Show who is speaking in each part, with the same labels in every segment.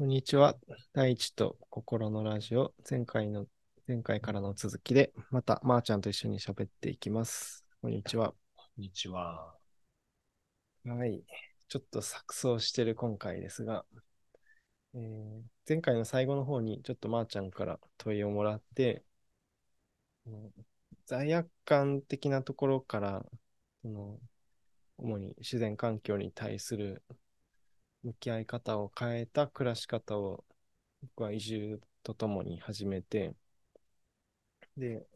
Speaker 1: こんにちは。大地と心のラジオ、前回の、前回からの続きで、また、まー、ちゃんと一緒に喋っていきます。こんにちは。
Speaker 2: こんにちは。
Speaker 1: はい。ちょっと錯綜してる今回ですが、えー前回の最後の方に、ちょっとまーちゃんから問いをもらって、うん罪悪感的なところから、その主に自然環境に対する向き合い方を変えた暮らし方を僕は移住とともに始めて、で、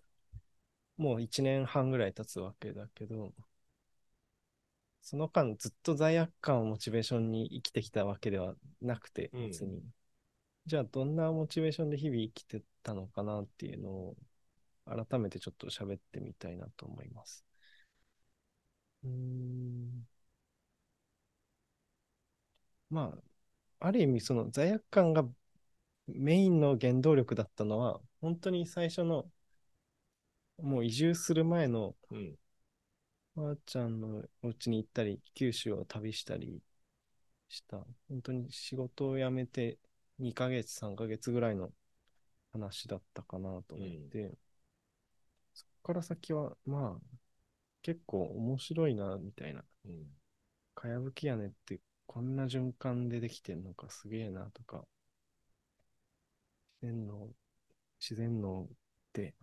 Speaker 1: もう1年半ぐらい経つわけだけど、その間ずっと罪悪感をモチベーションに生きてきたわけではなくて、
Speaker 2: うん
Speaker 1: 別に。じゃあどんなモチベーションで日々生きてたのかなっていうのを改めてちょっと喋ってみたいなと思います。うーん。まあ、ある意味その罪悪感がメインの原動力だったのは、本当に最初の、もう移住する前の
Speaker 2: うん。
Speaker 1: ばあちゃんのお家に行ったり、九州を旅したりした。本当に仕事を辞めて2ヶ月、3ヶ月ぐらいの話だったかなと思って、そこから先は、まあ、結構面白いな、みたいな。
Speaker 2: うん。
Speaker 1: かやぶき屋根ってこんな循環でできてんのかすげえなとか、自然の、自然ので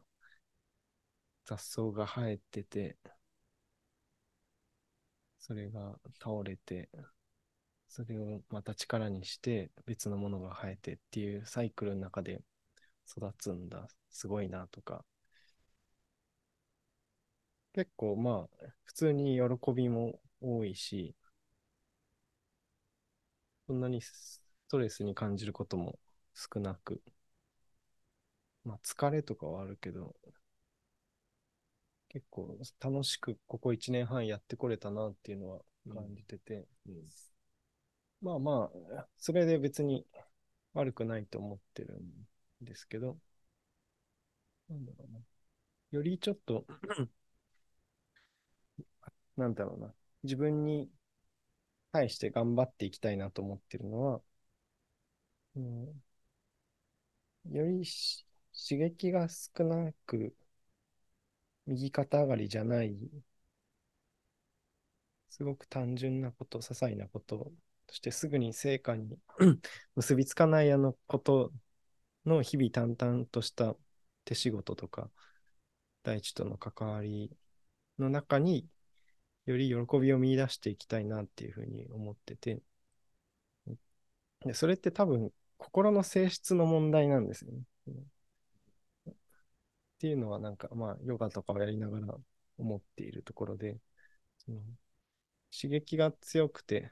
Speaker 1: 雑草が生えてて、それが倒れて、それをまた力にして別のものが生えてっていうサイクルの中で育つんだ。すごいなとか。結構まあ、普通に喜びも多いし、そんなにストレスに感じることも少なく、まあ疲れとかはあるけど、結構楽しくここ1年半やってこれたなっていうのは感じてて、
Speaker 2: うん。
Speaker 1: まあまあ、それで別に悪くないと思ってるんですけど、なんだろうな。よりちょっと、なんだろうな。自分に対して頑張っていきたいなと思ってるのは、うん、より刺激が少なく、右肩上がりじゃない、すごく単純なこと、些細なこと、そしてすぐに成果に 結びつかないあのことの日々淡々とした手仕事とか、大地との関わりの中により喜びを見出していきたいなっていうふうに思ってて、でそれって多分心の性質の問題なんですよね。っていうのはなんかまあヨガとかをやりながら思っているところで、その刺激が強くて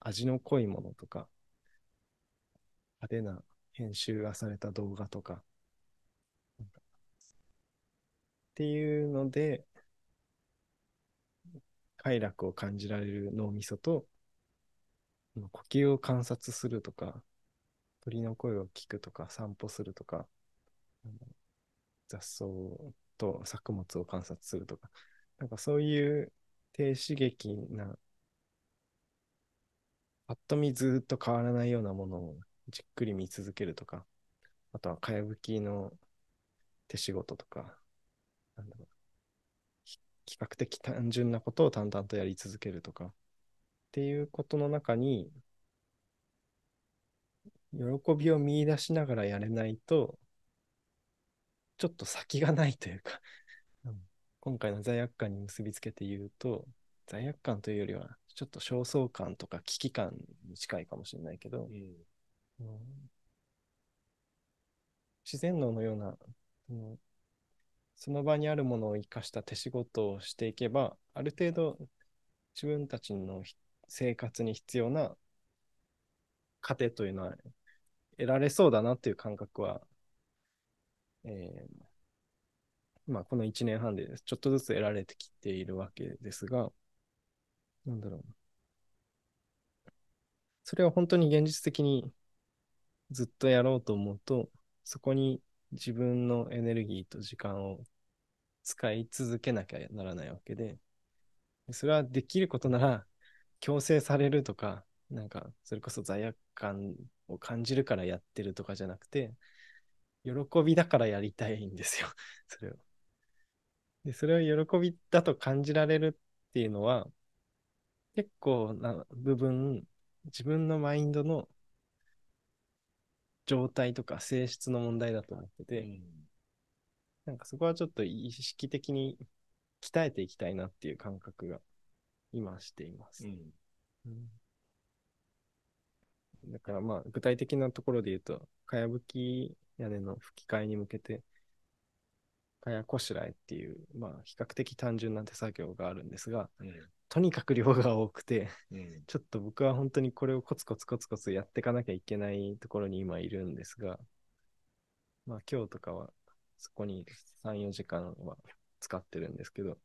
Speaker 1: 味の濃いものとか、派手な編集がされた動画とか、なんかっていうので、快楽を感じられる脳みそと、呼吸を観察するとか、鳥の声を聞くとか、散歩するとか、雑草と作物を観察するとか、なんかそういう低刺激な、ぱっと見ずっと変わらないようなものをじっくり見続けるとか、あとはかやぶきの手仕事とか、なんだろう比較的単純なことを淡々とやり続けるとか、っていうことの中に、喜びを見出しながらやれないと、ちょっと先がないというか、うん今回の罪悪感に結びつけて言うと、罪悪感というよりは、ちょっと焦燥感とか危機感に近いかもしれないけど、
Speaker 2: うん。
Speaker 1: うん自然農のような、うんその場にあるものを生かした手仕事をしていけば、ある程度自分たちの生活に必要な糧というのは得られそうだなっていう感覚は、えーまあこの1年半でちょっとずつ得られてきているわけですが、なんだろう。それは本当に現実的にずっとやろうと思うと、そこに自分のエネルギーと時間を使い続けなきゃならないわけで、それはできることなら強制されるとか、なんか、それこそ罪悪感を感じるからやってるとかじゃなくて、喜びだからやりたいんですよ。それを。で、それを喜びだと感じられるっていうのは、結構な部分、自分のマインドの状態とか性質の問題だと思ってて、
Speaker 2: うん。
Speaker 1: なんかそこはちょっと意識的に鍛えていきたいなっていう感覚が今しています。
Speaker 2: うん。
Speaker 1: うん。だからまあ具体的なところで言うと、かやぶき屋根の吹き替えに向けて、かやこしらえっていう、まあ比較的単純な手作業があるんですが、
Speaker 2: うん
Speaker 1: とにかく量が多くて、
Speaker 2: うん
Speaker 1: ちょっと僕は本当にこれをコツコツコツコツやっていかなきゃいけないところに今いるんですが、まあ今日とかはそこに3、4時間は使ってるんですけど、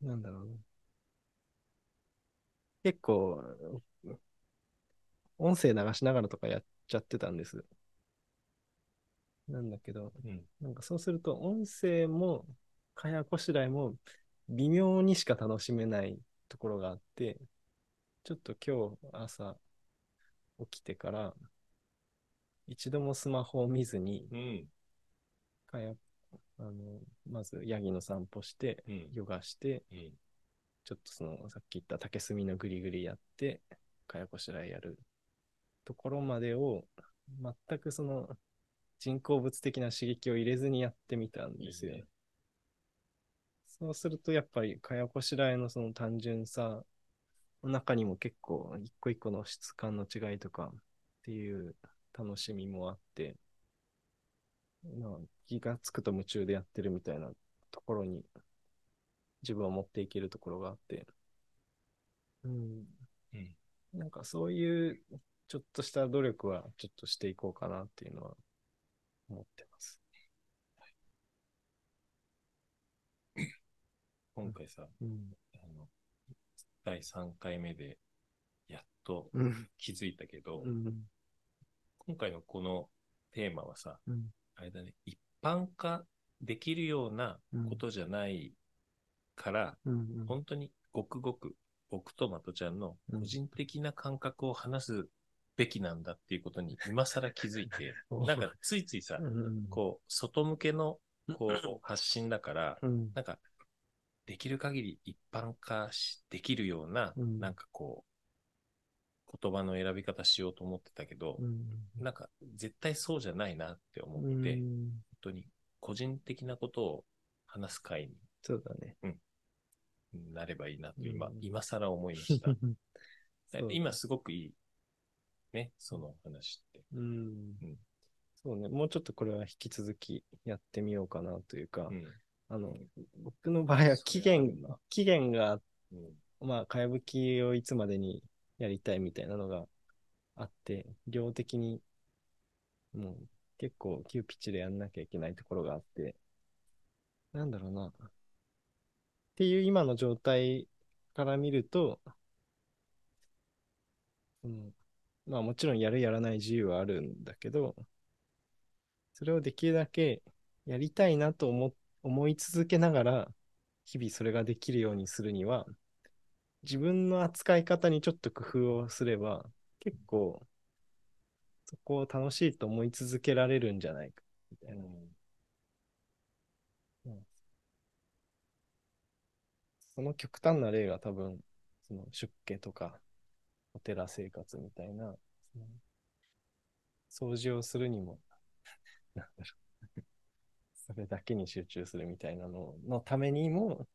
Speaker 1: なんだろうな。結構、音声流しながらとかやっちゃってたんです。なんだけど、
Speaker 2: うん。
Speaker 1: なんかそうすると音声も、かやこしらえも微妙にしか楽しめないところがあって、ちょっと今日朝起きてから、一度もスマホを見ずに、
Speaker 2: うん。
Speaker 1: かや、あの、まずヤギの散歩して、
Speaker 2: うん。
Speaker 1: ヨガして、
Speaker 2: うん。
Speaker 1: ちょっとその、さっき言った竹炭のグリグリやって、かやこしらえやるところまでを、全くその、人工物的な刺激を入れずにやってみたんですよ。
Speaker 2: いいね
Speaker 1: そうすると、やっぱり、かやこしらえのその単純さの中にも結構、一個一個の質感の違いとかっていう楽しみもあって、まあ、気がつくと夢中でやってるみたいなところに自分を持っていけるところがあって、うん。
Speaker 2: うん
Speaker 1: なんかそういうちょっとした努力はちょっとしていこうかなっていうのは思ってます。
Speaker 2: 今回さ、
Speaker 1: うん。
Speaker 2: あの、第3回目で、やっと
Speaker 1: うん。
Speaker 2: 気づいたけど、
Speaker 1: うん。
Speaker 2: 今回のこのテーマはさ、
Speaker 1: うん。
Speaker 2: あれだね、一般化できるようなことじゃないから、
Speaker 1: うん。
Speaker 2: 本当にごくごく僕とまとちゃんの個人的な感覚を話すべきなんだっていうことに今更気づいて、
Speaker 1: うん
Speaker 2: なんかついついさ、
Speaker 1: うん。
Speaker 2: こう、外向けのこう発信だから、
Speaker 1: うん。
Speaker 2: なんか、できる限り一般化しできるような、
Speaker 1: うん
Speaker 2: なんかこう、言葉の選び方しようと思ってたけど、
Speaker 1: うん。
Speaker 2: なんか絶対そうじゃないなって思
Speaker 1: う
Speaker 2: って、本
Speaker 1: ん。
Speaker 2: 当に個人的なことを話す会に
Speaker 1: そうだね。
Speaker 2: なればいいなと今、
Speaker 1: うん
Speaker 2: 今更思いました。今すごくいい。ね、その話って。
Speaker 1: うん
Speaker 2: うん
Speaker 1: そうね。もうちょっとこれは引き続きやってみようかなというか、
Speaker 2: うん。
Speaker 1: あの、僕の場合は期限、期限が
Speaker 2: うん。
Speaker 1: まあ、かやぶきをいつまでにやりたいみたいなのがあって、量的に、もう結構急ピッチでやんなきゃいけないところがあって、なんだろうな。っていう今の状態から見ると、うん、まあもちろんやるやらない自由はあるんだけど、それをできるだけやりたいなと思思い続けながら、日々それができるようにするには、自分の扱い方にちょっと工夫をすれば、結構、そこを楽しいと思い続けられるんじゃないか、みたいな。その極端な例が多分、その出家とか、お寺生活みたいな、掃除をするにも、なんだろう。それだけに集中するみたいなののためにも、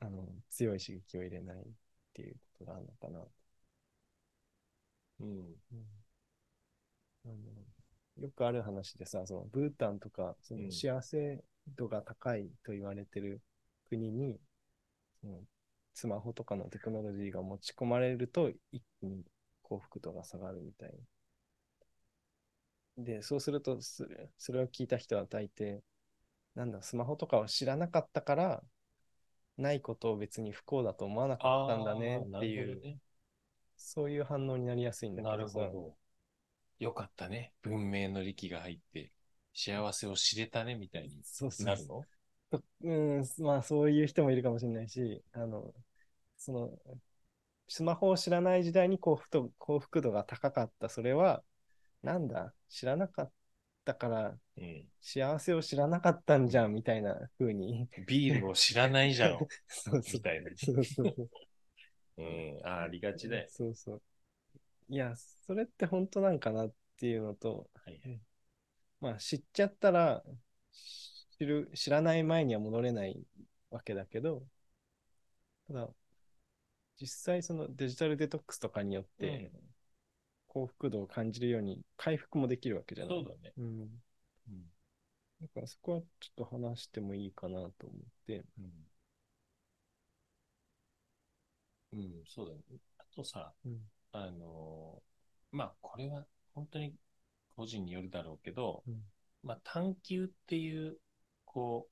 Speaker 1: あの、強い刺激を入れないっていうことがあるのかな。
Speaker 2: うん。
Speaker 1: うんあのよくある話でさ、そのブータンとか、そ
Speaker 2: うん
Speaker 1: の幸せ度が高いと言われてる国に、そのスマホとかのテクノロジーが持ち込まれると、一気に幸福度が下がるみたい。で、そうすると、それそれを聞いた人は大抵、なんだ、スマホとかを知らなかったから、ないことを別に不幸だと思わなかったんだねっていう、
Speaker 2: ね
Speaker 1: そういう反応になりやすいんだけ
Speaker 2: な
Speaker 1: どさ。
Speaker 2: るほど。よかったね。文明の力が入って、幸せを知れたね、みたいに
Speaker 1: そうそうそう
Speaker 2: なるの？
Speaker 1: とうん、まあそういう人もいるかもしれないし、あの、その、スマホを知らない時代に幸福度幸福度が高かった。それは、なんだ知らなかったから、
Speaker 2: うん。
Speaker 1: 幸せを知らなかったんじゃん、みたいな風に。
Speaker 2: ビールを知らないじゃん。
Speaker 1: そうそう
Speaker 2: みたいな。
Speaker 1: そうそうそう。
Speaker 2: うん。あありがちだよ。
Speaker 1: そうそう。いや、それって本当なんかなっていうのと、
Speaker 2: はいはい。
Speaker 1: まあ知っちゃったら、知る、知らない前には戻れないわけだけど、ただ、実際そのデジタルデトックスとかによって幸福度を感じるように回復もできるわけじゃない。
Speaker 2: そうだね。
Speaker 1: うん。
Speaker 2: うん。
Speaker 1: だからそこはちょっと話してもいいかなと思って。
Speaker 2: うん。うん、そうだね。あとさ、
Speaker 1: うん。
Speaker 2: あのーまあ、これは本当に個人によるだろうけど、
Speaker 1: うん
Speaker 2: まあ、探求っていう、こ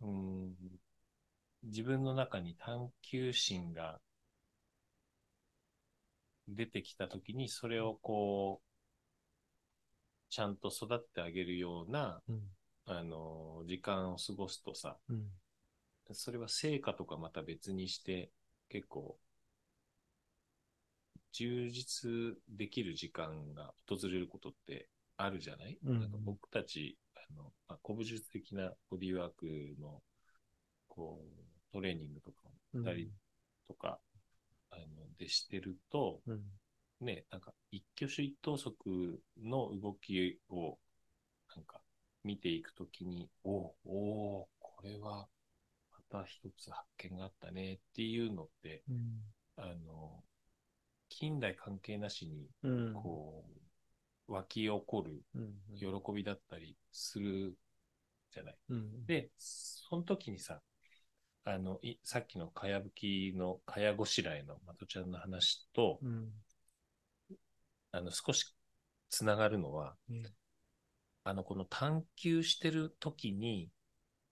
Speaker 2: う、うん、自分の中に探求心が出てきたときに、それをこう、ちゃんと育ってあげるような、
Speaker 1: うん。
Speaker 2: あのー時間を過ごすとさ、
Speaker 1: うん。
Speaker 2: それは成果とかまた別にして、結構、充実できる時間が訪れることってあるじゃない、
Speaker 1: うん
Speaker 2: なんか僕たち、あの、まあ、古武術的なボディーワークの、こう、トレーニングとかをしたりとか、あの、でしてると、
Speaker 1: うん。
Speaker 2: ね、なんか一挙手一投足の動きを、なんか見ていくときに、おうおうこれはまた一つ発見があったねっていうのって、
Speaker 1: うん。
Speaker 2: あの、近代関係なしに、
Speaker 1: うん。
Speaker 2: こう、湧き起こる
Speaker 1: うん。
Speaker 2: 喜びだったりするじゃない。
Speaker 1: うん。
Speaker 2: で、その時にさ、あの、いさっきのかやぶきのかやごしらえのまとちゃんの話と、
Speaker 1: うん。
Speaker 2: あの、少しつながるのは、
Speaker 1: うん
Speaker 2: あの、この探求してる時に、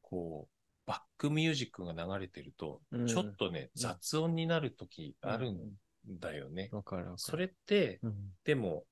Speaker 2: こう、バックミュージックが流れてると、
Speaker 1: うん
Speaker 2: ちょっとね、
Speaker 1: うん
Speaker 2: 雑音になる時あるんだよね。それって、
Speaker 1: うん。
Speaker 2: でも、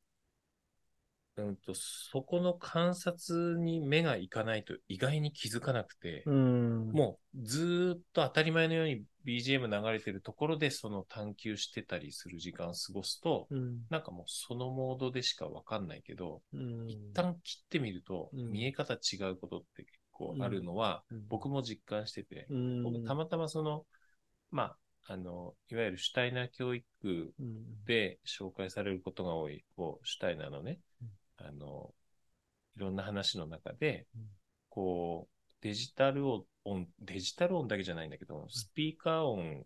Speaker 2: うんと、そこの観察に目がいかないと意外に気づかなくて、
Speaker 1: うん。
Speaker 2: もうずーっと当たり前のように BGM 流れてるところでその探求してたりする時間を過ごすと、
Speaker 1: うん。
Speaker 2: なんかもうそのモードでしかわかんないけど、
Speaker 1: うん。
Speaker 2: 一旦切ってみると、
Speaker 1: うん。
Speaker 2: 見え方違うことって結構あるのは、
Speaker 1: うん、
Speaker 2: 僕も実感してて、
Speaker 1: うん、
Speaker 2: 僕たまたまその、まあ、あの、いわゆるシュタイナー教育
Speaker 1: うん、
Speaker 2: で紹介されることが多い、こう、シュタイナーのね、あの、いろんな話の中で
Speaker 1: うん、
Speaker 2: こう、デジタル音、デジタル音だけじゃないんだけど、スピーカー音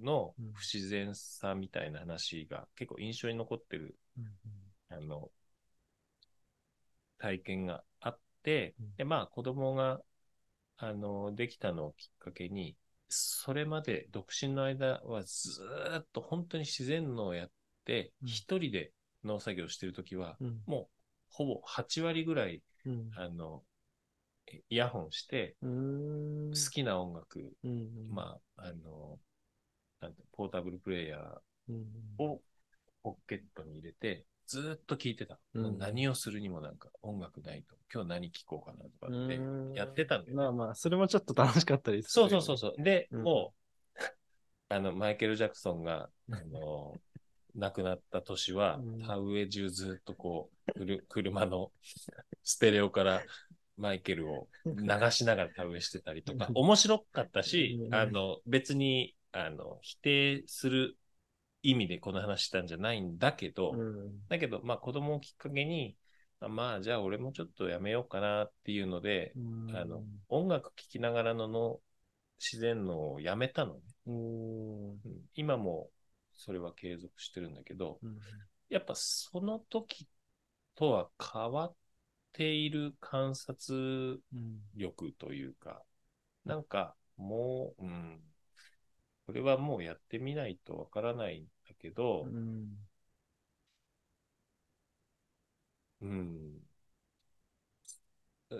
Speaker 2: の
Speaker 1: うん。
Speaker 2: 不自然さみたいな話が結構印象に残ってる、
Speaker 1: うん
Speaker 2: あの、体験があって
Speaker 1: うん、
Speaker 2: で、まあ子供が、あの、できたのをきっかけに、それまで独身の間はずーっと本当に自然農をやって、
Speaker 1: うん。
Speaker 2: 一人で農作業してるときは、
Speaker 1: うん。
Speaker 2: もうほぼ8割ぐらい、
Speaker 1: うん。
Speaker 2: あの、イヤホンして、
Speaker 1: うん。
Speaker 2: 好きな音楽、
Speaker 1: うん
Speaker 2: まあ、あの、なんて、ポータブルプレイヤー
Speaker 1: うん
Speaker 2: をポケットに入れて、ずーっと聴いてた。
Speaker 1: うん。
Speaker 2: 何をするにもなんか音楽ないと、今日何聴こうかなとかって
Speaker 1: うん。
Speaker 2: やってたんだよ。
Speaker 1: まあまあ、それもちょっと楽しかったりす
Speaker 2: そう
Speaker 1: るよね。
Speaker 2: そうそうそう。で、
Speaker 1: うん。
Speaker 2: もう、あの、マイケル・ジャクソンが、あの、亡くなった年は
Speaker 1: うん、
Speaker 2: 田植え中ずっとこう、くる 車のステレオからマイケルを流しながら田植えしてたりとか、面白かったし
Speaker 1: う、ん。
Speaker 2: あの、別に、あの、否定する意味でこの話したんじゃないんだけど、
Speaker 1: うん。
Speaker 2: だけど、まあ子供をきっかけに、あまあじゃあ俺もちょっとやめようかなっていうので、
Speaker 1: うん。
Speaker 2: あの、音楽聴きながらのの自然のをやめたのね。今もそれは継続してるんだけど、
Speaker 1: うん
Speaker 2: やっぱその時とは変わっている観察
Speaker 1: うん
Speaker 2: 力というか、なんかもう、うん、これはもうやってみないとわからないんだけど、
Speaker 1: うん。
Speaker 2: うん。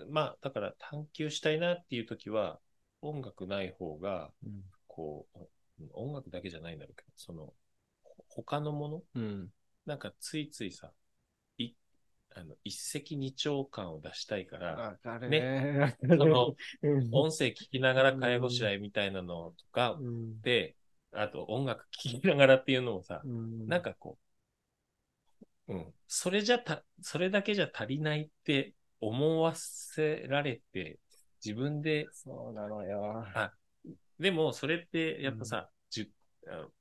Speaker 2: まあ、だから探求したいなっていう時は、音楽ない方が、
Speaker 1: うん。
Speaker 2: こう、うん音楽だけじゃないんだろうけど、その、ほ他のもの？
Speaker 1: うん。
Speaker 2: なんかついついさ、い、あの、一石二鳥感を出したいから、
Speaker 1: わかる
Speaker 2: ね。その、
Speaker 1: うん。
Speaker 2: 音声聞きながら介護しらいみたいなのとか
Speaker 1: うん。
Speaker 2: で、あと音楽聴きながらっていうのもさ、
Speaker 1: うん。
Speaker 2: なんかこう、うん、それじゃた、それだけじゃ足りないって思わせられて、自分で、
Speaker 1: そうなのよ。
Speaker 2: あ、でもそれってやっぱさ、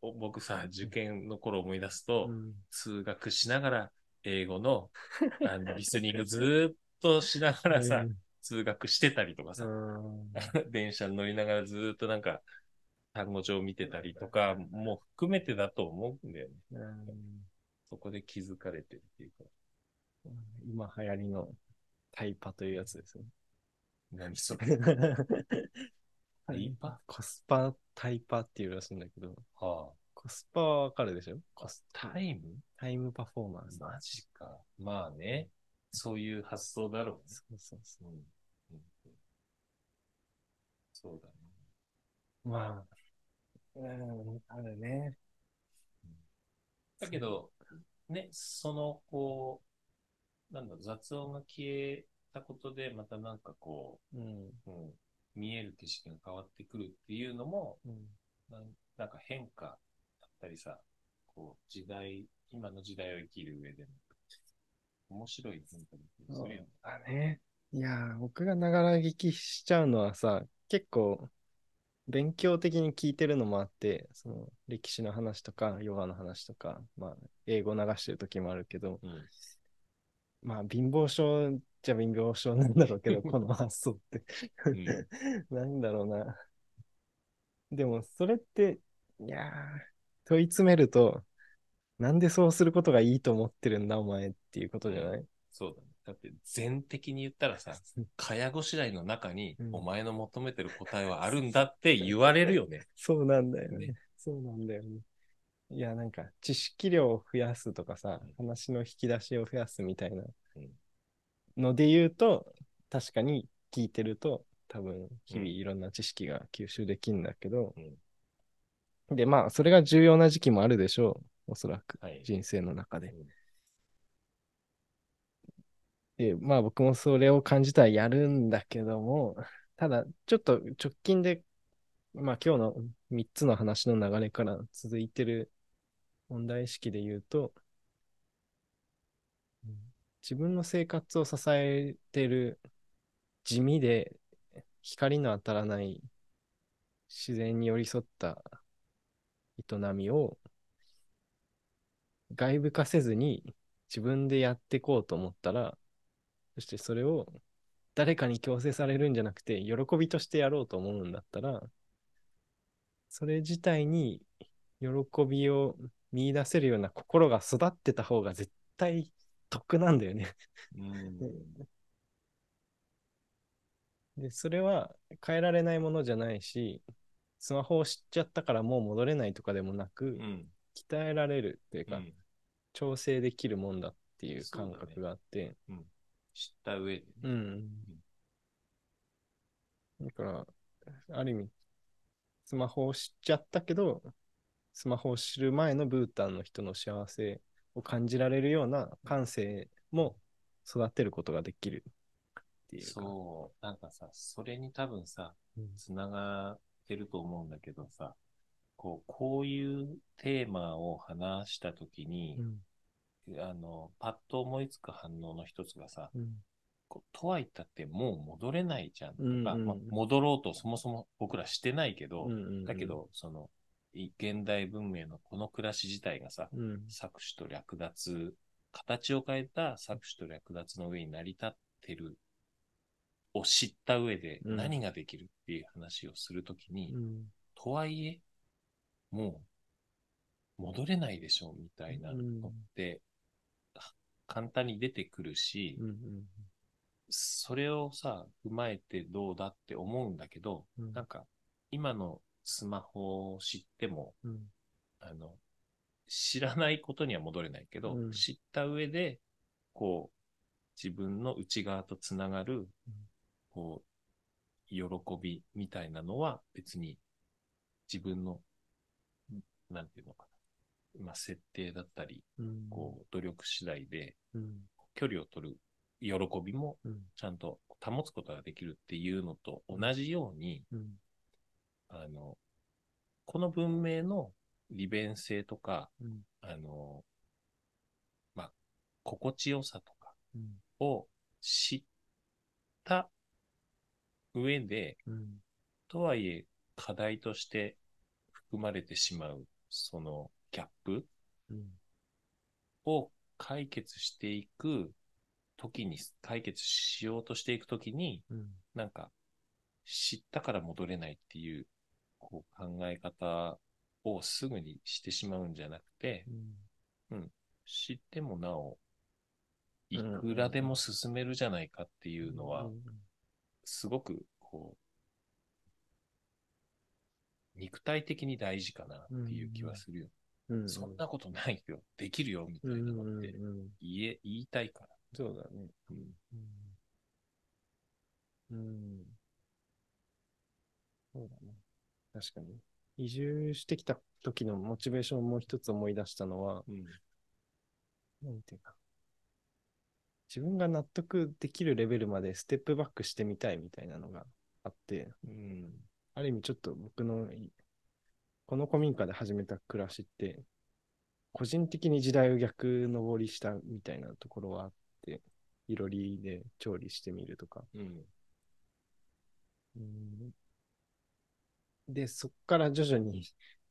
Speaker 2: 僕さ、受験の頃思い出すと、
Speaker 1: うん
Speaker 2: 通学しながら英語の あのリスニングずーっとしながらさ、通学してたりとかさ、
Speaker 1: うん
Speaker 2: 電車に乗りながらずーっとなんか単語帳見てたりとか、もう含めてだと思うんだよね。
Speaker 1: うん
Speaker 2: そこで気づかれてるっていうか。
Speaker 1: 今流行りのタイパというやつですね。
Speaker 2: 何それ。タイパ？
Speaker 1: コスパタイパっていうらしいんだけど、
Speaker 2: は
Speaker 1: コスパはわかるでしょ？コス
Speaker 2: あ、タイム？
Speaker 1: タイムパフォーマンス。
Speaker 2: マジか。まあね。そういう発想だろうね。
Speaker 1: そうそうそ
Speaker 2: うんうんそうだね。
Speaker 1: う。まあ、うん、あるね。
Speaker 2: だけど、ね、その、こう、なんだろう、雑音が消えたことで、またなんかこ
Speaker 1: うん。
Speaker 2: う、うん、見える景色が変わってくるっていうのも、
Speaker 1: う
Speaker 2: んなんか変化だったりさ、こう、時代、今の時代を生きる上でも、面白い変化だったりするよね。
Speaker 1: あね。いやー、僕がながら聞きしちゃうのはさ、結構、勉強的に聞いてるのもあって、その歴史の話とか、ヨガの話とか、まあ、英語流してる時もあるけど、
Speaker 2: うん。
Speaker 1: まあ、貧乏症じゃ貧乏症なんだろうけど、この発想って。
Speaker 2: うん
Speaker 1: なんだろうな。でも、それって、いやー、問い詰めると、なんでそうすることがいいと思ってるんだ、お前っていうことじゃない、
Speaker 2: そうだね。だって、全的に言ったらさ、かやごしらいの中に
Speaker 1: う、ん
Speaker 2: お前の求めてる答えはあるんだって言われるよね。
Speaker 1: そうなんだよね。
Speaker 2: ね
Speaker 1: そうなんだよね。いや、なんか、知識量を増やすとかさ、話の引き出しを増やすみたいな
Speaker 2: うん
Speaker 1: ので言うと、確かに聞いてると、多分、日々いろんな知識が吸収できるんだけど、で、まあ、それが重要な時期もあるでしょう。おそらく、
Speaker 2: はい。
Speaker 1: 人生の中で
Speaker 2: うん。
Speaker 1: で、まあ、僕もそれを感じたらやるんだけども、ただ、ちょっと直近で、まあ、今日の3つの話の流れから続いてる問題意識で言うと、うん自分の生活を支えてる地味で光の当たらない自然に寄り添った営みを外部化せずに自分でやっていこうと思ったら、そしてそれを誰かに強制されるんじゃなくて、喜びとしてやろうと思うんだったら、それ自体に喜びを見出せるような心が育ってた方が絶対得なんだよね。
Speaker 2: うん。
Speaker 1: で、それは変えられないものじゃないし、スマホを知っちゃったからもう戻れないとかでもなく、
Speaker 2: うん。
Speaker 1: 鍛えられるっていうか、
Speaker 2: うん
Speaker 1: 調整できるもんだっていう感覚があって、
Speaker 2: 知った上でね。
Speaker 1: うん。だから、ある意味、スマホを知っちゃったけど、スマホを知る前のブータンの人の幸せを感じられるような感性も育てることができるっていうか。
Speaker 2: そう。なんかさ、それに多分さ、
Speaker 1: うん。
Speaker 2: つながってると思うんだけどさ、こう、こういうテーマを話したときに
Speaker 1: う、ん。
Speaker 2: あの、パッと思いつく反応の一つがさ、
Speaker 1: うん。
Speaker 2: こうとは言ったってもう戻れないじゃんとか、
Speaker 1: うんうん
Speaker 2: まあ戻ろうとそもそも僕らしてないけど、だけど、その、い現代文明のこの暮らし自体がさ、
Speaker 1: うん。
Speaker 2: 搾取と略奪、形を変えた搾取と略奪の上に成り立ってるを知った上で
Speaker 1: うん。
Speaker 2: 何ができるっていう話をするときに、
Speaker 1: うん。
Speaker 2: とはいえ、もう戻れないでしょみたいなのって、簡単に出てくるし、
Speaker 1: うん。
Speaker 2: それをさ、踏まえてどうだって思うんだけど、
Speaker 1: うん。
Speaker 2: なんか、今のスマホを知っても、
Speaker 1: うん。
Speaker 2: あの、知らないことには戻れないけど、
Speaker 1: うん。
Speaker 2: 知った上で、こう、自分の内側とつながる、こう、喜びみたいなのは別に自分の、なんていうのかな。まあ、設定だったり、
Speaker 1: うん。
Speaker 2: こう、努力次第で
Speaker 1: うん。
Speaker 2: 距離を取る喜びも
Speaker 1: うん。
Speaker 2: ちゃんと保つことができるっていうのと同じように、
Speaker 1: うん
Speaker 2: あの、この文明の利便性とか、
Speaker 1: うん。
Speaker 2: あの、まあ、心地よさとか
Speaker 1: うん。
Speaker 2: を知った上で、
Speaker 1: うん。
Speaker 2: とはいえ課題として含まれてしまう、そのギャップ
Speaker 1: うん。
Speaker 2: を解決していく時に、解決しようとしていくときに、
Speaker 1: うん。
Speaker 2: なんか、知ったから戻れないっていう、こう考え方をすぐにしてしまうんじゃなくて、知ってもなお、いくらでも進めるじゃないかっていうのは、すごく、こう、肉体的に大事かなっていう気はするよ。
Speaker 1: うん。
Speaker 2: そんなことないよ。できるよ、みたいなのって
Speaker 1: うん。
Speaker 2: 言え、言いたいから。
Speaker 1: そうだね。
Speaker 2: うん
Speaker 1: うん。うん。そうだね。確かに。移住してきた時のモチベーションをもう一つ思い出したのは、
Speaker 2: うん。
Speaker 1: なんていうか、自分が納得できるレベルまでステップバックしてみたいみたいなのがあって、
Speaker 2: うん。
Speaker 1: ある意味ちょっと僕のいこの古民家で始めた暮らしって、個人的に時代を逆登りしたみたいなところはあって、いろりで調理してみるとか。
Speaker 2: うん。
Speaker 1: うんで、そこから徐々に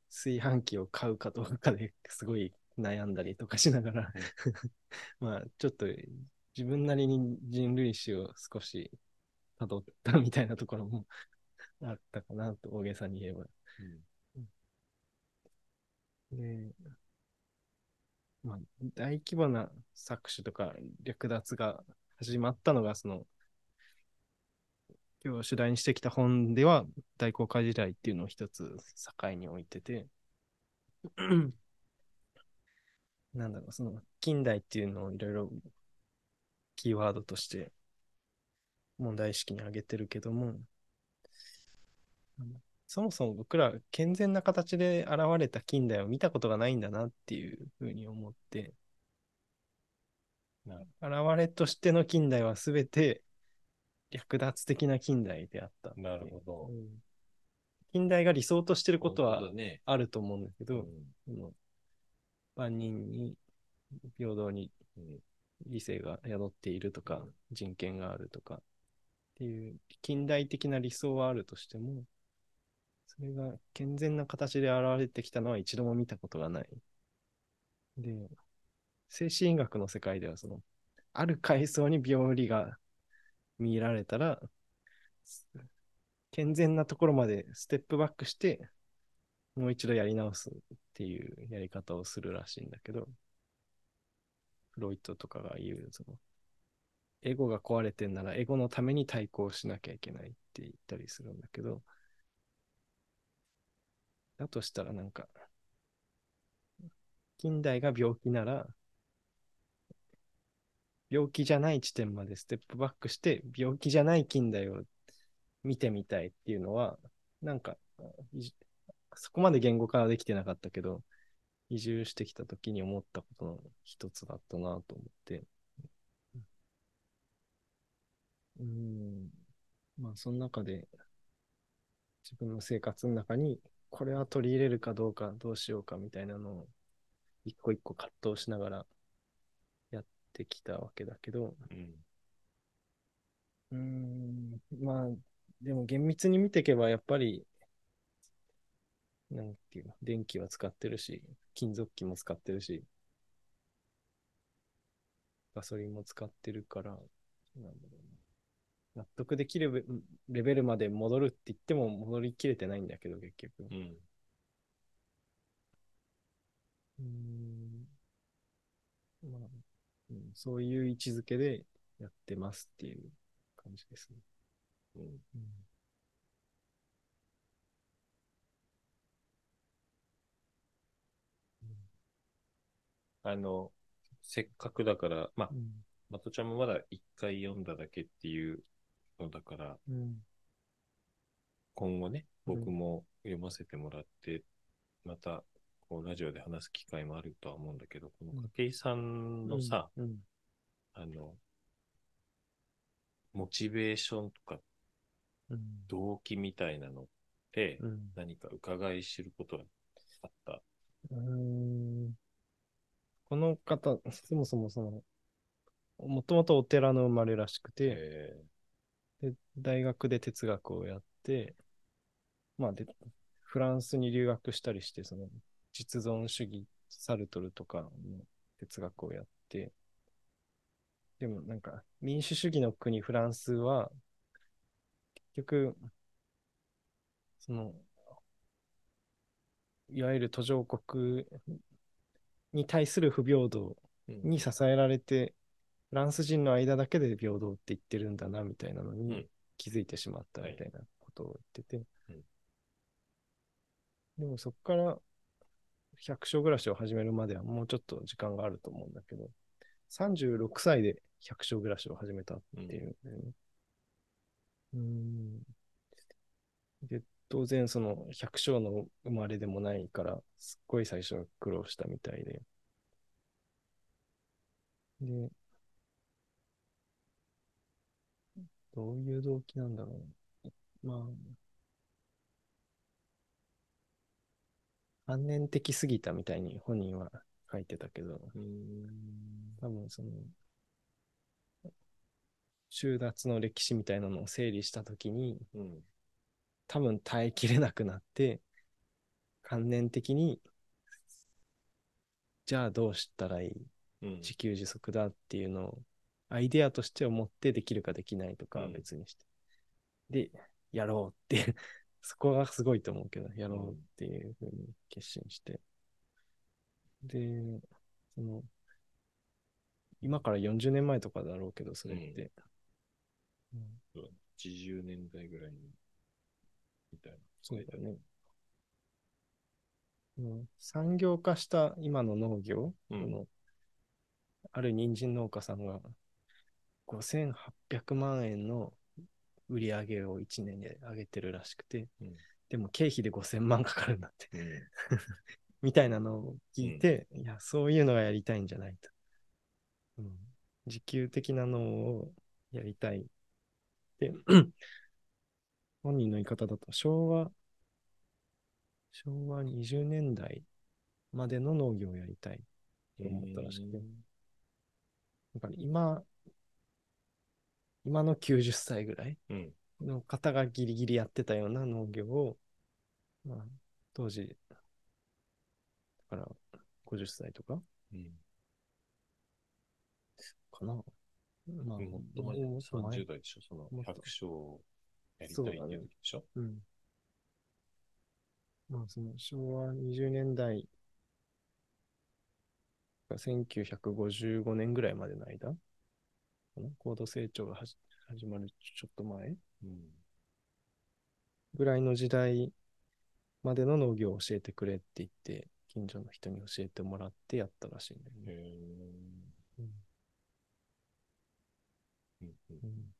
Speaker 1: 炊飯器を買うかどうかですごい悩んだりとかしながら、まあちょっと自分なりに人類史を少し辿ったみたいなところも あったかなと大げさに言えば。で、まあ、大規模な搾取とか略奪が始まったのが、その、今日主題にしてきた本では、大航海時代っていうのを一つ境に置いてて、なんだろう、その、近代っていうのをいろいろキーワードとして問題意識に挙げてるけども、そもそも僕ら健全な形で現れた近代を見たことがないんだなっていうふうに思って、現れとしての近代は全て略奪的な近代であった
Speaker 2: なるほど。
Speaker 1: うん。近代が理想としてることは。あると思うんだけど、
Speaker 2: うん。
Speaker 1: 万人に平等に
Speaker 2: うん。
Speaker 1: 理性が宿っているとか、人権があるとかっていう近代的な理想はあるとしても、それが健全な形で現れてきたのは一度も見たことがない。で、精神医学の世界ではその、ある階層に病理が見られたら、健全なところまでステップバックして、もう一度やり直すっていうやり方をするらしいんだけど、フロイトとかが言う、その、エゴが壊れてんならエゴのために対抗しなきゃいけないって言ったりするんだけど、だとしたらなんか、近代が病気なら、病気じゃない地点までステップバックして、病気じゃない近代を見てみたいっていうのは、なんか、そこまで言語化はできてなかったけど、移住してきた時に思ったことの一つだったなと思って。うん。まあ、その中で、自分の生活の中に、これは取り入れるかどうか、どうしようかみたいなのを、一個一個葛藤しながらってきたわけだけど、
Speaker 2: うん。
Speaker 1: うーん、まあ、でも厳密に見ていけば、やっぱり、なんていうの、電気は使ってるし、金属機も使ってるし、ガソリンも使ってるから、なんだろうな。納得できるレレベルまで戻るって言っても戻りきれてないんだけど、結局。
Speaker 2: うん。
Speaker 1: うん、そういう位置づけでやってますっていう感じですね。
Speaker 2: うん。
Speaker 1: うん。
Speaker 2: あの、せっかくだから、まあ
Speaker 1: う、ん。
Speaker 2: まとちゃんもまだ一回読んだだけっていうのだから、
Speaker 1: うん。
Speaker 2: 今後ね、
Speaker 1: うん。
Speaker 2: 僕も読ませてもらって、また、こう、ラジオで話す機会もあるとは思うんだけど、この筧井さんのさ、
Speaker 1: うん
Speaker 2: あの、モチベーションとか
Speaker 1: うん。
Speaker 2: 動機みたいなのって、
Speaker 1: うん。
Speaker 2: 何か伺い知ることがあった？
Speaker 1: うーん。この方、そもそもその、もともとお寺の生まれらしくて、
Speaker 2: え
Speaker 1: で大学で哲学をやって、まあで、フランスに留学したりして、その、実存主義、サルトルとかの哲学をやって、でもなんか、民主主義の国フランスは、結局、その、いわゆる途上国に対する不平等
Speaker 2: ー
Speaker 1: に支えられて、フランス人の間だけで平等って言ってるんだな、みたいなの
Speaker 2: うん。
Speaker 1: に気づいてしまったみたいなことを言ってて。
Speaker 2: うん。
Speaker 1: でもそこから百姓暮らしを始めるまではもうちょっと時間があると思うんだけど、36歳で百姓暮らしを始めたっていうんだよね。うん。で、当然その百姓の生まれでもないから、すっごい最初は苦労したみたいで。で、どういう動機なんだろう。まあ、反念的すぎたみたいに本人は書いてたけど、多分その、収奪の歴史みたいなのを整理したときに、
Speaker 2: うん。
Speaker 1: 多分耐えきれなくなって、観念的に、じゃあどうしたらいい
Speaker 2: うん。
Speaker 1: 自給自足だっていうのを、アイデアとして思ってできるかできないとかは
Speaker 2: うん
Speaker 1: 別にして。で、やろうって、そこがすごいと思うけど、やろうっていうふうに決心して。で、その、今から40年前とかだろうけど、それって。うん
Speaker 2: 80年代ぐらいに、みたいな。
Speaker 1: そうだよね。うん産業化した今の農業、
Speaker 2: うん
Speaker 1: このある人参農家さんが5800万円の売り上げを1年で上げてるらしくて、
Speaker 2: うん。
Speaker 1: でも経費で5000万かかるんだって、
Speaker 2: うん。
Speaker 1: みたいなのを聞いて、いや、そういうのがやりたいんじゃないと。うん、自給的なのをやりたい。で、本人の言い方だと、昭和、昭和20年代までの農業をやりたいと思ったらしくて、だから今、今の90歳ぐらい
Speaker 2: うん。
Speaker 1: の方がギリギリやってたような農業を、まあ、当時、だから50歳とか
Speaker 2: うん。
Speaker 1: かな。まあ、
Speaker 2: もっと前、
Speaker 1: もっと前
Speaker 2: 30代でしょ、その百姓をやりたいっていう時でしょ？
Speaker 1: うん。まあ、その昭和20年代が1955年ぐらいまでの間高度成長が始まるちょっと前
Speaker 2: うん。
Speaker 1: ぐらいの時代までの農業を教えてくれって言って、近所の人に教えてもらってやったらしいんだよね。
Speaker 2: へー
Speaker 1: うん
Speaker 2: うんうん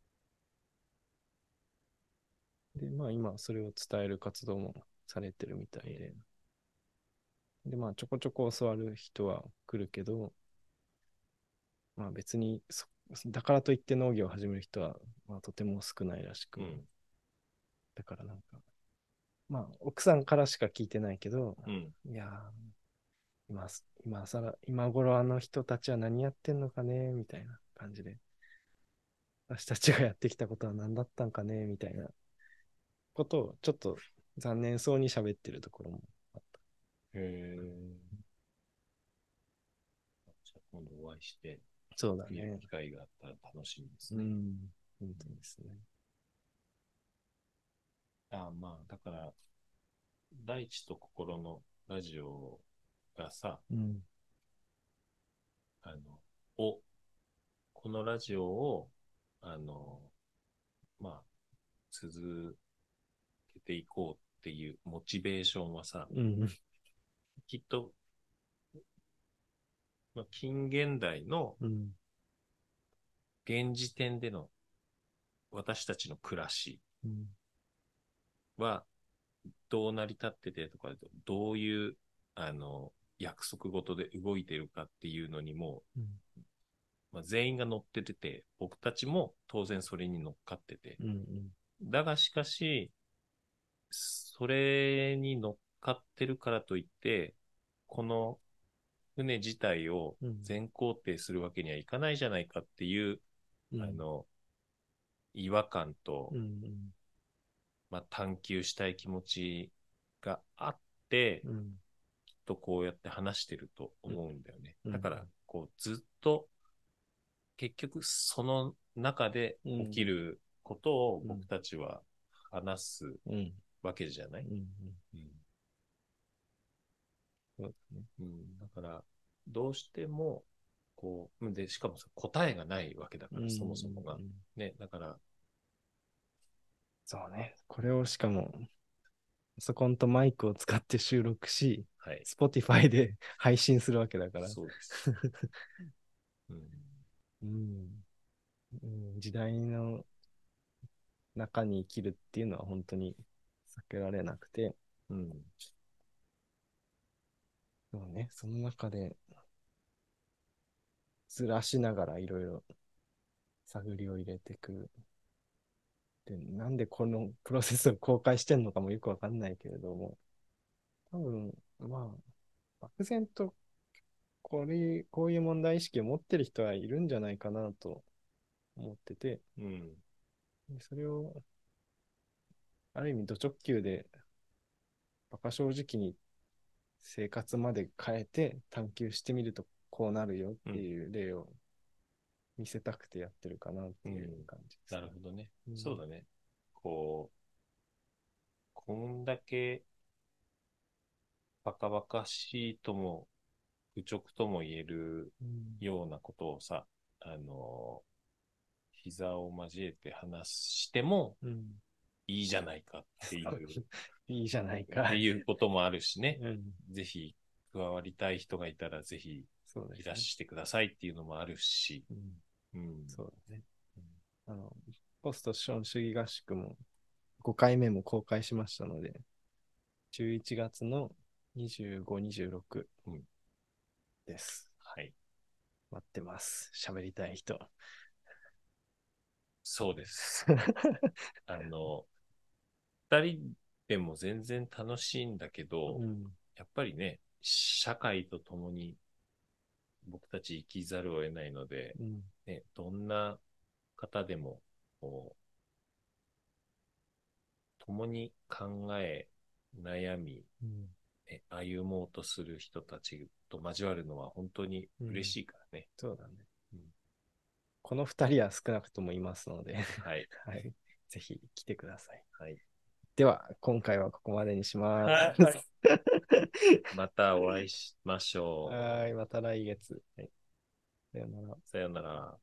Speaker 1: で、まあ今それを伝える活動もされてるみたいで。で、まあちょこちょこ教わる人は来るけど、まあ別にそ、だからといって農業を始める人は、まあとても少ないらしく、
Speaker 2: うん
Speaker 1: だからなんか、まあ奥さんからしか聞いてないけど、
Speaker 2: うん。
Speaker 1: いやー、今す、今さら、今頃あの人たちは何やってんのかねみたいな感じで。私たちがやってきたことは何だったんかねみたいなことをちょっと残念そうに喋ってるところもあった。
Speaker 2: へえ。じゃあ今度お会いして、
Speaker 1: そうだね。
Speaker 2: 機会があったら楽しみですね。
Speaker 1: うん。本当ですね。
Speaker 2: ああまあ、だから、大地と心のラジオがさ、
Speaker 1: うん。
Speaker 2: あの、お、このラジオを、あの、まあ、続けていこうっていうモチベーションはさ、
Speaker 1: うん。
Speaker 2: きっと、まあ、近現代の
Speaker 1: うん。
Speaker 2: 現時点での私たちの暮らし
Speaker 1: うん。
Speaker 2: はどう成り立っててとか、どういう、あの、約束事で動いてるかっていうのにも、
Speaker 1: うん
Speaker 2: まあ、全員が乗っててて、僕たちも当然それに乗っかってて、
Speaker 1: うん。
Speaker 2: だがしかし、それに乗っかってるからといって、この船自体を
Speaker 1: うん。
Speaker 2: 全肯定するわけにはいかないじゃないかっていう、
Speaker 1: うん。
Speaker 2: あの、違和感と、
Speaker 1: うんうん。
Speaker 2: まあ、探求したい気持ちがあって、
Speaker 1: うん。
Speaker 2: きっとこうやって話してると思うんだよね。
Speaker 1: うん。
Speaker 2: だから、こう、ずっと、結局、その中で起きることを
Speaker 1: うん
Speaker 2: 僕たちは話す
Speaker 1: うん。
Speaker 2: わけじゃない、
Speaker 1: うんそうだね
Speaker 2: うんだから、どうしても、こう、で、しかもさ、答えがないわけだから、そもそもがね、だから、
Speaker 1: そうね。これをしかも、パソコンとマイクを使って収録し、
Speaker 2: はい。
Speaker 1: Spotify で配信するわけだから。
Speaker 2: そうです。うん
Speaker 1: うんうん、時代の中に生きるっていうのは本当に避けられなくて、
Speaker 2: うん。
Speaker 1: でもね、その中でずらしながらいろいろ探りを入れていく。で、なんでこのプロセスを公開してんのかもよくわかんないけれども、多分、まあ、漠然とこれ、こういう問題意識を持ってる人はいるんじゃないかなと思ってて、
Speaker 2: うん。
Speaker 1: でそれを、ある意味、ド直球で、馬鹿正直に生活まで変えて探求してみるとこうなるよっていう例を見せたくてやってるかなっていう感じです、
Speaker 2: なるほどね。
Speaker 1: うん。
Speaker 2: そうだね。こう、こんだけ、バカバカしいとも、愚直とも言える
Speaker 1: うん。
Speaker 2: ようなことをさ、あの、膝を交えて話しても
Speaker 1: うん
Speaker 2: いいじゃないかっていう、
Speaker 1: いいじゃない
Speaker 2: っ
Speaker 1: か。
Speaker 2: ていうこともあるしね。
Speaker 1: うん、
Speaker 2: ぜひ加わりたい人がいたら、ぜひいらしてくださいっていうのもあるし。
Speaker 1: うん
Speaker 2: うん。
Speaker 1: そうだね。あの、ポスト資本主義合宿も5回目も公開しましたので、11月の25、26
Speaker 2: うん
Speaker 1: です。
Speaker 2: はい。
Speaker 1: 待ってます。喋りたい人。
Speaker 2: そうです。あの、二人でも全然楽しいんだけど、
Speaker 1: うん。
Speaker 2: やっぱりね、社会と共に僕たち生きざるを得ないので、
Speaker 1: うん。
Speaker 2: ね、どんな方でも、こう、共に考え、悩み、
Speaker 1: うん。
Speaker 2: ね、歩もうとする人たちと交わるのは本当に嬉しいからね。
Speaker 1: そうだね。
Speaker 2: うん
Speaker 1: この2人は少なくともいますので、
Speaker 2: はい。
Speaker 1: はい。ぜひ来てください。
Speaker 2: はい。
Speaker 1: では、今回はここまでにしま
Speaker 2: は
Speaker 1: す。
Speaker 2: またお会いしましょう。
Speaker 1: はい。また来月。はい。さよなら。
Speaker 2: さよなら。